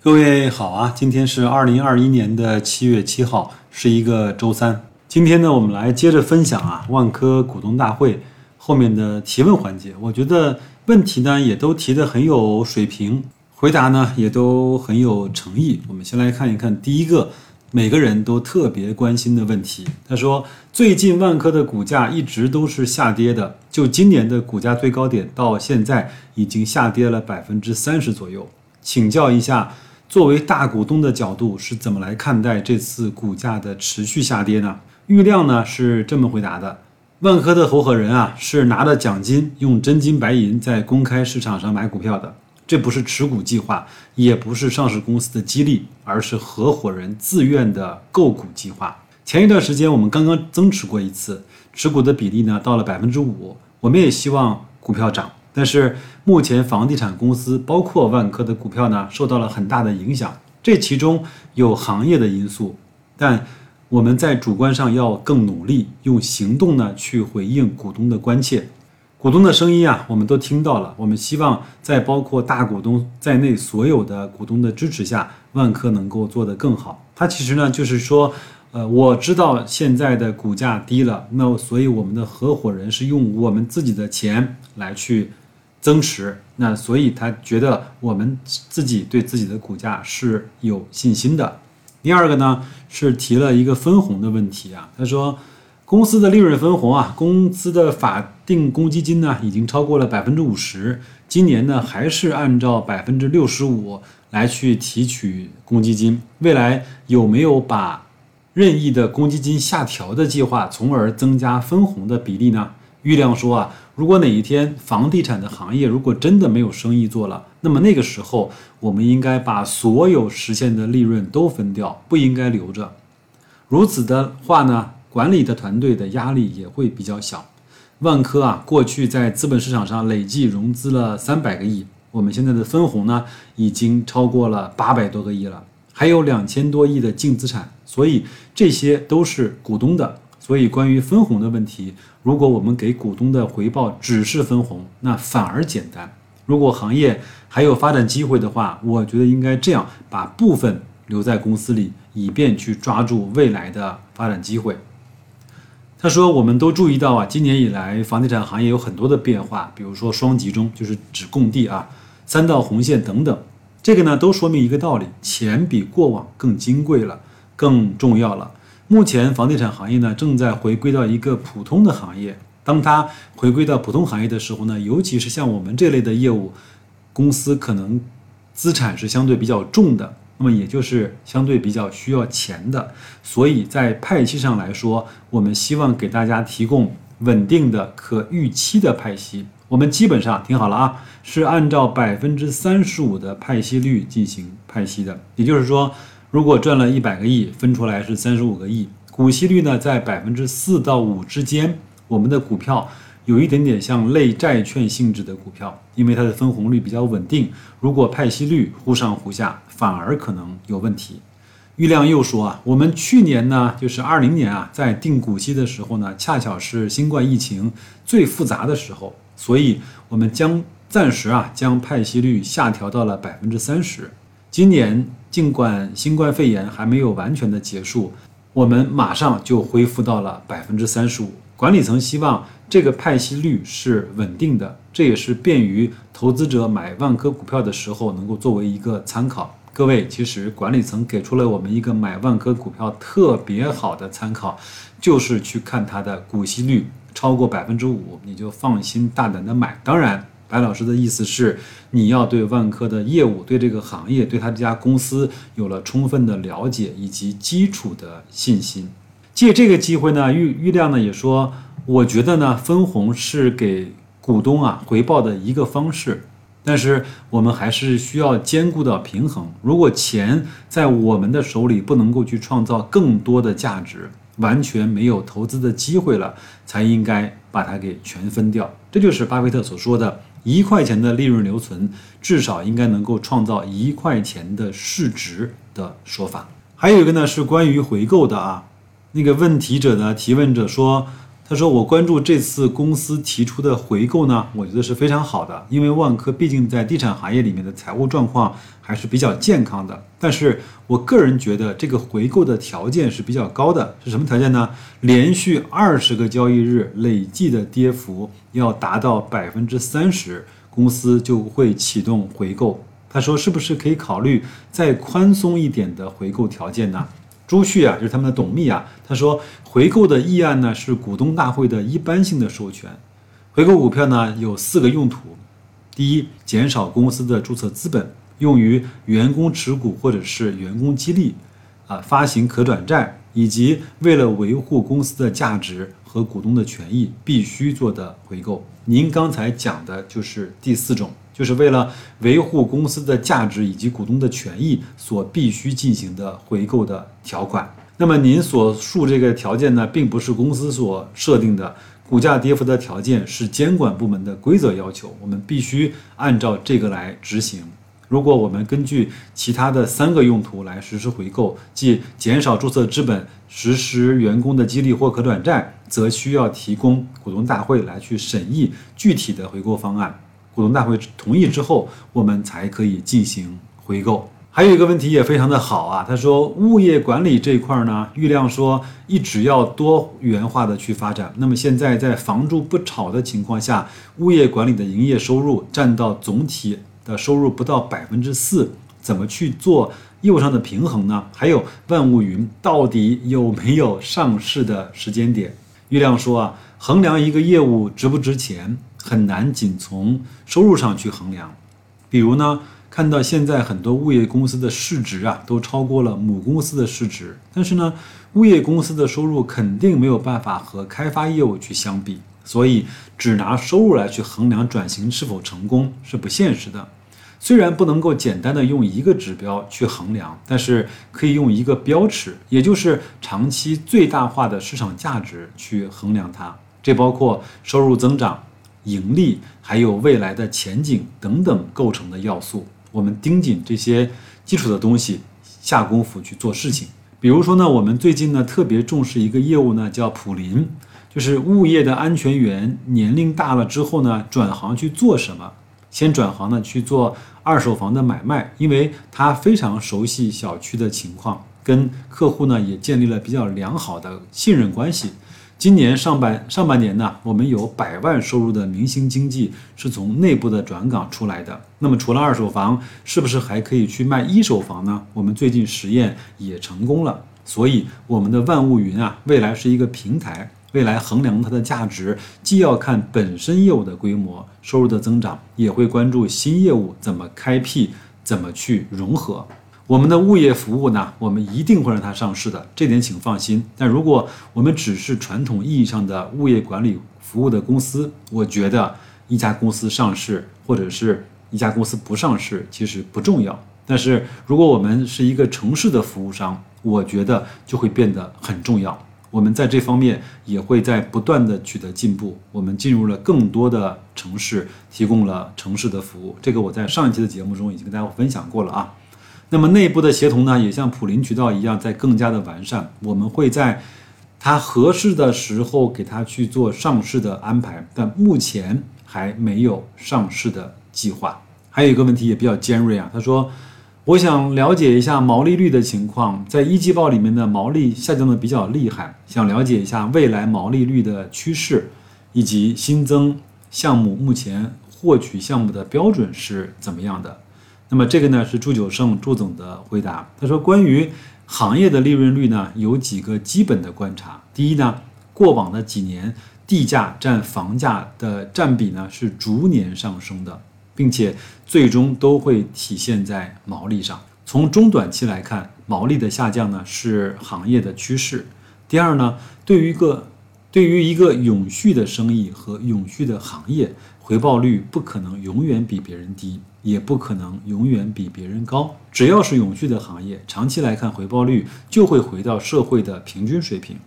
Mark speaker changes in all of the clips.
Speaker 1: 各位好啊，今天是二零二一年的七月七号，是一个周三。今天呢，我们来接着分享啊，万科股东大会后面的提问环节。我觉得问题呢也都提得很有水平，回答呢也都很有诚意。我们先来看一看第一个，每个人都特别关心的问题。他说，最近万科的股价一直都是下跌的，就今年的股价最高点到现在已经下跌了百分之三十左右，请教一下。作为大股东的角度是怎么来看待这次股价的持续下跌呢？郁亮呢是这么回答的：万科的合伙人啊是拿着奖金用真金白银在公开市场上买股票的，这不是持股计划，也不是上市公司的激励，而是合伙人自愿的购股计划。前一段时间我们刚刚增持过一次，持股的比例呢到了百分之五，我们也希望股票涨。但是目前房地产公司，包括万科的股票呢，受到了很大的影响。这其中有行业的因素，但我们在主观上要更努力，用行动呢去回应股东的关切。股东的声音啊，我们都听到了。我们希望在包括大股东在内所有的股东的支持下，万科能够做得更好。它其实呢，就是说。呃，我知道现在的股价低了，那所以我们的合伙人是用我们自己的钱来去增持，那所以他觉得我们自己对自己的股价是有信心的。第二个呢是提了一个分红的问题啊，他说公司的利润分红啊，公司的法定公积金呢已经超过了百分之五十，今年呢还是按照百分之六十五来去提取公积金，未来有没有把？任意的公积金下调的计划，从而增加分红的比例呢？郁亮说啊，如果哪一天房地产的行业如果真的没有生意做了，那么那个时候我们应该把所有实现的利润都分掉，不应该留着。如此的话呢，管理的团队的压力也会比较小。万科啊，过去在资本市场上累计融资了三百个亿，我们现在的分红呢，已经超过了八百多个亿了。还有两千多亿的净资产，所以这些都是股东的。所以关于分红的问题，如果我们给股东的回报只是分红，那反而简单。如果行业还有发展机会的话，我觉得应该这样，把部分留在公司里，以便去抓住未来的发展机会。他说，我们都注意到啊，今年以来房地产行业有很多的变化，比如说双集中，就是指供地啊，三道红线等等。这个呢，都说明一个道理：钱比过往更金贵了，更重要了。目前房地产行业呢，正在回归到一个普通的行业。当它回归到普通行业的时候呢，尤其是像我们这类的业务公司，可能资产是相对比较重的，那么也就是相对比较需要钱的。所以在派息上来说，我们希望给大家提供稳定的、可预期的派息。我们基本上听好了啊，是按照百分之三十五的派息率进行派息的。也就是说，如果赚了一百个亿，分出来是三十五个亿，股息率呢在百分之四到五之间。我们的股票有一点点像类债券性质的股票，因为它的分红率比较稳定。如果派息率忽上忽下，反而可能有问题。郁亮又说啊，我们去年呢，就是二零年啊，在定股息的时候呢，恰巧是新冠疫情最复杂的时候。所以，我们将暂时啊将派息率下调到了百分之三十。今年尽管新冠肺炎还没有完全的结束，我们马上就恢复到了百分之三十五。管理层希望这个派息率是稳定的，这也是便于投资者买万科股票的时候能够作为一个参考。各位，其实管理层给出了我们一个买万科股票特别好的参考，就是去看它的股息率。超过百分之五，你就放心大胆的买。当然，白老师的意思是，你要对万科的业务、对这个行业、对他这家公司有了充分的了解以及基础的信心。借这个机会呢，郁郁亮呢也说，我觉得呢，分红是给股东啊回报的一个方式，但是我们还是需要兼顾到平衡。如果钱在我们的手里不能够去创造更多的价值。完全没有投资的机会了，才应该把它给全分掉。这就是巴菲特所说的“一块钱的利润留存，至少应该能够创造一块钱的市值”的说法。还有一个呢，是关于回购的啊。那个问题者的提问者说，他说：“我关注这次公司提出的回购呢，我觉得是非常好的，因为万科毕竟在地产行业里面的财务状况还是比较健康的。但是我个人觉得这个回购的条件是比较高的，是什么条件呢？连续二十个交易日累计的跌幅要达到百分之三十，公司就会启动回购。他说，是不是可以考虑再宽松一点的回购条件呢？”朱旭啊，就是他们的董秘啊，他说回购的议案呢是股东大会的一般性的授权，回购股票呢有四个用途：第一，减少公司的注册资本，用于员工持股或者是员工激励，啊，发行可转债，以及为了维护公司的价值和股东的权益必须做的回购。您刚才讲的就是第四种。就是为了维护公司的价值以及股东的权益所必须进行的回购的条款。那么您所述这个条件呢，并不是公司所设定的，股价跌幅的条件是监管部门的规则要求，我们必须按照这个来执行。如果我们根据其他的三个用途来实施回购，即减少注册资本、实施员工的激励或可转债，则需要提供股东大会来去审议具体的回购方案。股东大会同意之后，我们才可以进行回购。还有一个问题也非常的好啊，他说物业管理这一块呢，郁亮说一直要多元化的去发展。那么现在在房住不炒的情况下，物业管理的营业收入占到总体的收入不到百分之四，怎么去做业务上的平衡呢？还有万物云到底有没有上市的时间点？郁亮说啊，衡量一个业务值不值钱。很难仅从收入上去衡量，比如呢，看到现在很多物业公司的市值啊，都超过了母公司的市值，但是呢，物业公司的收入肯定没有办法和开发业务去相比，所以只拿收入来去衡量转型是否成功是不现实的。虽然不能够简单的用一个指标去衡量，但是可以用一个标尺，也就是长期最大化的市场价值去衡量它，这包括收入增长。盈利还有未来的前景等等构成的要素，我们盯紧这些基础的东西，下功夫去做事情。比如说呢，我们最近呢特别重视一个业务呢，叫普林，就是物业的安全员年龄大了之后呢，转行去做什么？先转行呢去做二手房的买卖，因为他非常熟悉小区的情况，跟客户呢也建立了比较良好的信任关系。今年上半上半年呢，我们有百万收入的明星经济是从内部的转岗出来的。那么除了二手房，是不是还可以去卖一手房呢？我们最近实验也成功了。所以我们的万物云啊，未来是一个平台，未来衡量它的价值，既要看本身业务的规模、收入的增长，也会关注新业务怎么开辟、怎么去融合。我们的物业服务呢，我们一定会让它上市的，这点请放心。但如果我们只是传统意义上的物业管理服务的公司，我觉得一家公司上市或者是一家公司不上市其实不重要。但是如果我们是一个城市的服务商，我觉得就会变得很重要。我们在这方面也会在不断的取得进步。我们进入了更多的城市，提供了城市的服务。这个我在上一期的节目中已经跟大家分享过了啊。那么内部的协同呢，也像普林渠道一样，在更加的完善。我们会在它合适的时候给它去做上市的安排，但目前还没有上市的计划。还有一个问题也比较尖锐啊，他说：“我想了解一下毛利率的情况，在一季报里面的毛利下降的比较厉害，想了解一下未来毛利率的趋势，以及新增项目目前获取项目的标准是怎么样的。”那么这个呢是祝九胜祝总的回答。他说，关于行业的利润率呢，有几个基本的观察。第一呢，过往的几年地价占房价的占比呢是逐年上升的，并且最终都会体现在毛利上。从中短期来看，毛利的下降呢是行业的趋势。第二呢，对于一个对于一个永续的生意和永续的行业，回报率不可能永远比别人低。也不可能永远比别人高。只要是永续的行业，长期来看回报率就会回到社会的平均水平。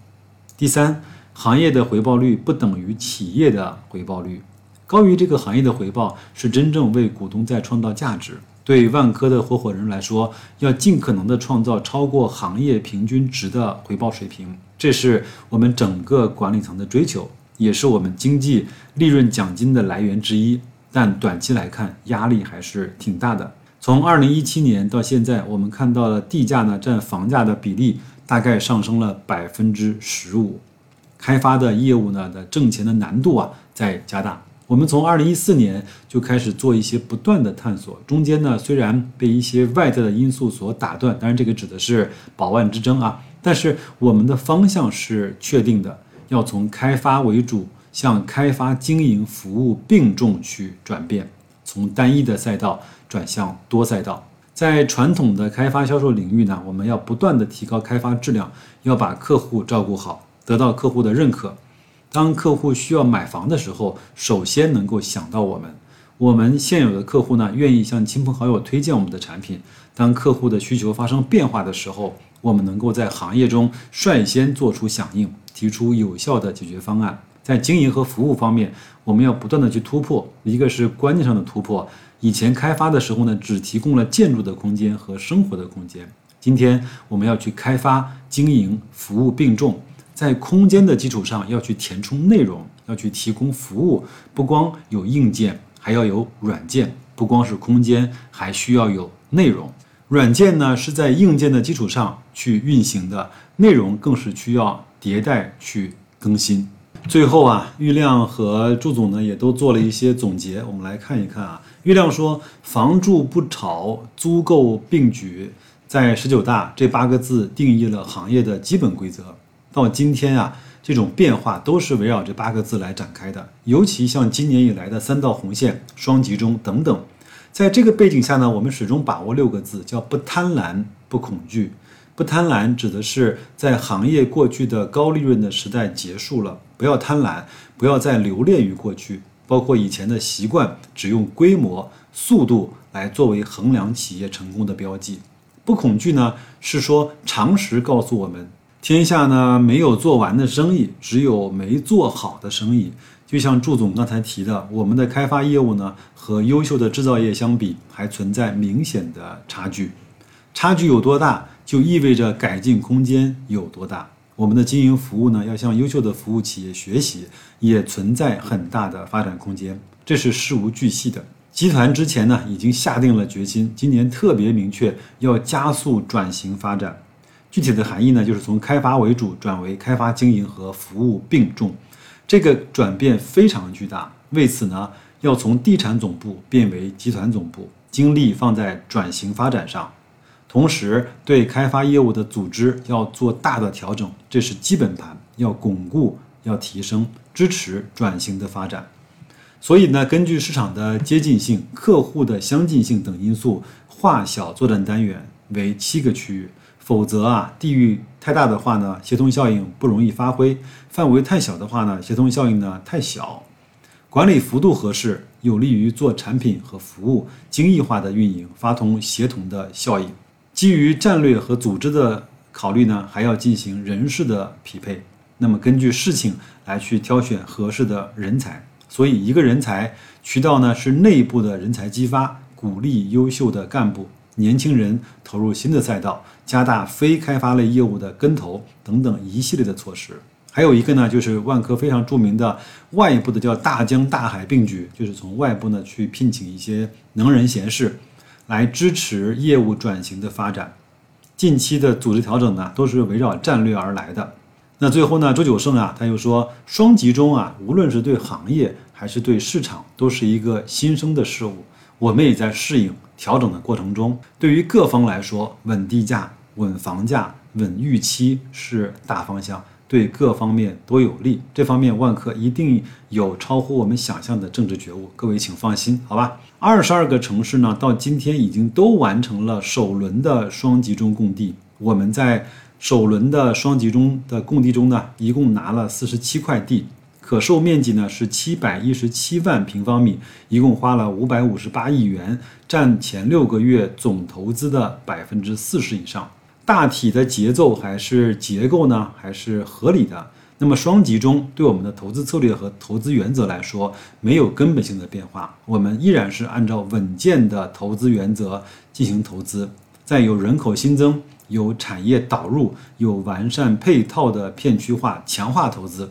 Speaker 1: 第三，行业的回报率不等于企业的回报率，高于这个行业的回报是真正为股东在创造价值。对。万科的合伙人来说，要尽可能的创造超过行业平均值的回报水平，这是我们整个管理层的追求，也是我们经济利润奖金的来源之一。但短期来看，压力还是挺大的。从二零一七年到现在，我们看到了地价呢占房价的比例大概上升了百分之十五，开发的业务呢的挣钱的难度啊在加大。我们从二零一四年就开始做一些不断的探索，中间呢虽然被一些外在的因素所打断，当然这个指的是宝万之争啊，但是我们的方向是确定的，要从开发为主，向开发经营服务并重去转变，从单一的赛道转向多赛道。在传统的开发销售领域呢，我们要不断的提高开发质量，要把客户照顾好，得到客户的认可。当客户需要买房的时候，首先能够想到我们。我们现有的客户呢，愿意向亲朋好友推荐我们的产品。当客户的需求发生变化的时候，我们能够在行业中率先做出响应，提出有效的解决方案。在经营和服务方面，我们要不断的去突破。一个是观念上的突破，以前开发的时候呢，只提供了建筑的空间和生活的空间。今天我们要去开发、经营、服务并重。在空间的基础上，要去填充内容，要去提供服务，不光有硬件，还要有软件。不光是空间，还需要有内容。软件呢是在硬件的基础上去运行的，内容更是需要迭代去更新。最后啊，郁亮和祝总呢也都做了一些总结，我们来看一看啊。郁亮说：“房住不炒，租购并举，在十九大这八个字定义了行业的基本规则。”到今天啊，这种变化都是围绕这八个字来展开的。尤其像今年以来的三道红线、双集中等等，在这个背景下呢，我们始终把握六个字，叫不贪婪、不恐惧。不贪婪指的是在行业过去的高利润的时代结束了，不要贪婪，不要再留恋于过去，包括以前的习惯，只用规模、速度来作为衡量企业成功的标记。不恐惧呢，是说常识告诉我们。天下呢没有做完的生意，只有没做好的生意。就像祝总刚才提的，我们的开发业务呢和优秀的制造业相比，还存在明显的差距。差距有多大，就意味着改进空间有多大。我们的经营服务呢，要向优秀的服务企业学习，也存在很大的发展空间。这是事无巨细的。集团之前呢已经下定了决心，今年特别明确要加速转型发展。具体的含义呢，就是从开发为主转为开发经营和服务并重，这个转变非常巨大。为此呢，要从地产总部变为集团总部，精力放在转型发展上，同时对开发业务的组织要做大的调整，这是基本盘，要巩固、要提升、支持转型的发展。所以呢，根据市场的接近性、客户的相近性等因素，划小作战单元为七个区域。否则啊，地域太大的话呢，协同效应不容易发挥；范围太小的话呢，协同效应呢太小。管理幅度合适，有利于做产品和服务精益化的运营，发通协同的效应。基于战略和组织的考虑呢，还要进行人事的匹配。那么根据事情来去挑选合适的人才。所以，一个人才渠道呢，是内部的人才激发，鼓励优秀的干部。年轻人投入新的赛道，加大非开发类业务的跟投等等一系列的措施。还有一个呢，就是万科非常著名的外部的叫大江大海并举，就是从外部呢去聘请一些能人贤士，来支持业务转型的发展。近期的组织调整呢，都是围绕战略而来的。那最后呢，周九胜啊，他又说双集中啊，无论是对行业还是对市场，都是一个新生的事物。我们也在适应调整的过程中，对于各方来说，稳地价、稳房价、稳预期是大方向，对各方面都有利。这方面万科一定有超乎我们想象的政治觉悟，各位请放心，好吧？二十二个城市呢，到今天已经都完成了首轮的双集中供地。我们在首轮的双集中的供地中呢，一共拿了四十七块地。可售面积呢是七百一十七万平方米，一共花了五百五十八亿元，占前六个月总投资的百分之四十以上。大体的节奏还是结构呢，还是合理的。那么双集中对我们的投资策略和投资原则来说没有根本性的变化，我们依然是按照稳健的投资原则进行投资，在有人口新增、有产业导入、有完善配套的片区化强化投资。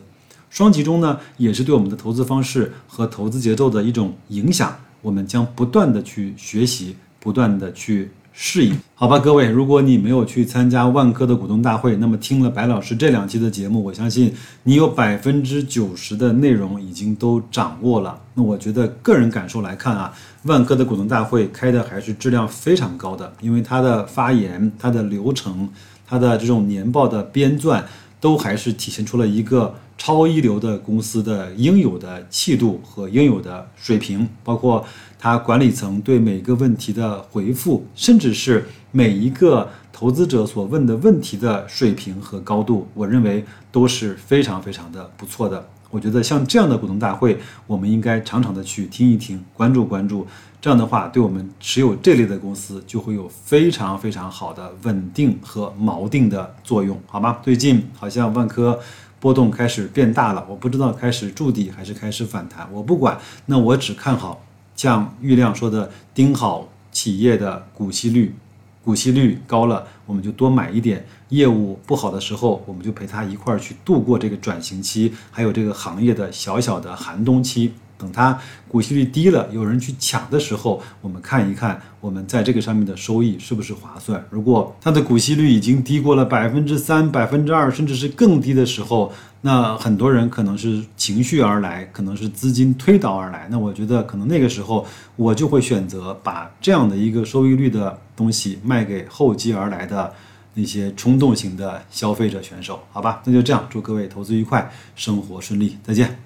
Speaker 1: 双集中呢，也是对我们的投资方式和投资节奏的一种影响，我们将不断的去学习，不断的去。适应，好吧，各位，如果你没有去参加万科的股东大会，那么听了白老师这两期的节目，我相信你有百分之九十的内容已经都掌握了。那我觉得个人感受来看啊，万科的股东大会开的还是质量非常高的，因为它的发言、它的流程、它的这种年报的编撰，都还是体现出了一个。超一流的公司的应有的气度和应有的水平，包括他管理层对每个问题的回复，甚至是每一个投资者所问的问题的水平和高度，我认为都是非常非常的不错的。我觉得像这样的股东大会，我们应该常常的去听一听，关注关注。这样的话，对我们持有这类的公司就会有非常非常好的稳定和锚定的作用，好吗？最近好像万科。波动开始变大了，我不知道开始筑底还是开始反弹，我不管。那我只看好像郁亮说的，盯好企业的股息率，股息率高了，我们就多买一点。业务不好的时候，我们就陪他一块儿去度过这个转型期，还有这个行业的小小的寒冬期。等它股息率低了，有人去抢的时候，我们看一看我们在这个上面的收益是不是划算。如果它的股息率已经低过了百分之三、百分之二，甚至是更低的时候，那很多人可能是情绪而来，可能是资金推导而来。那我觉得可能那个时候我就会选择把这样的一个收益率的东西卖给后继而来的那些冲动型的消费者选手，好吧？那就这样，祝各位投资愉快，生活顺利，再见。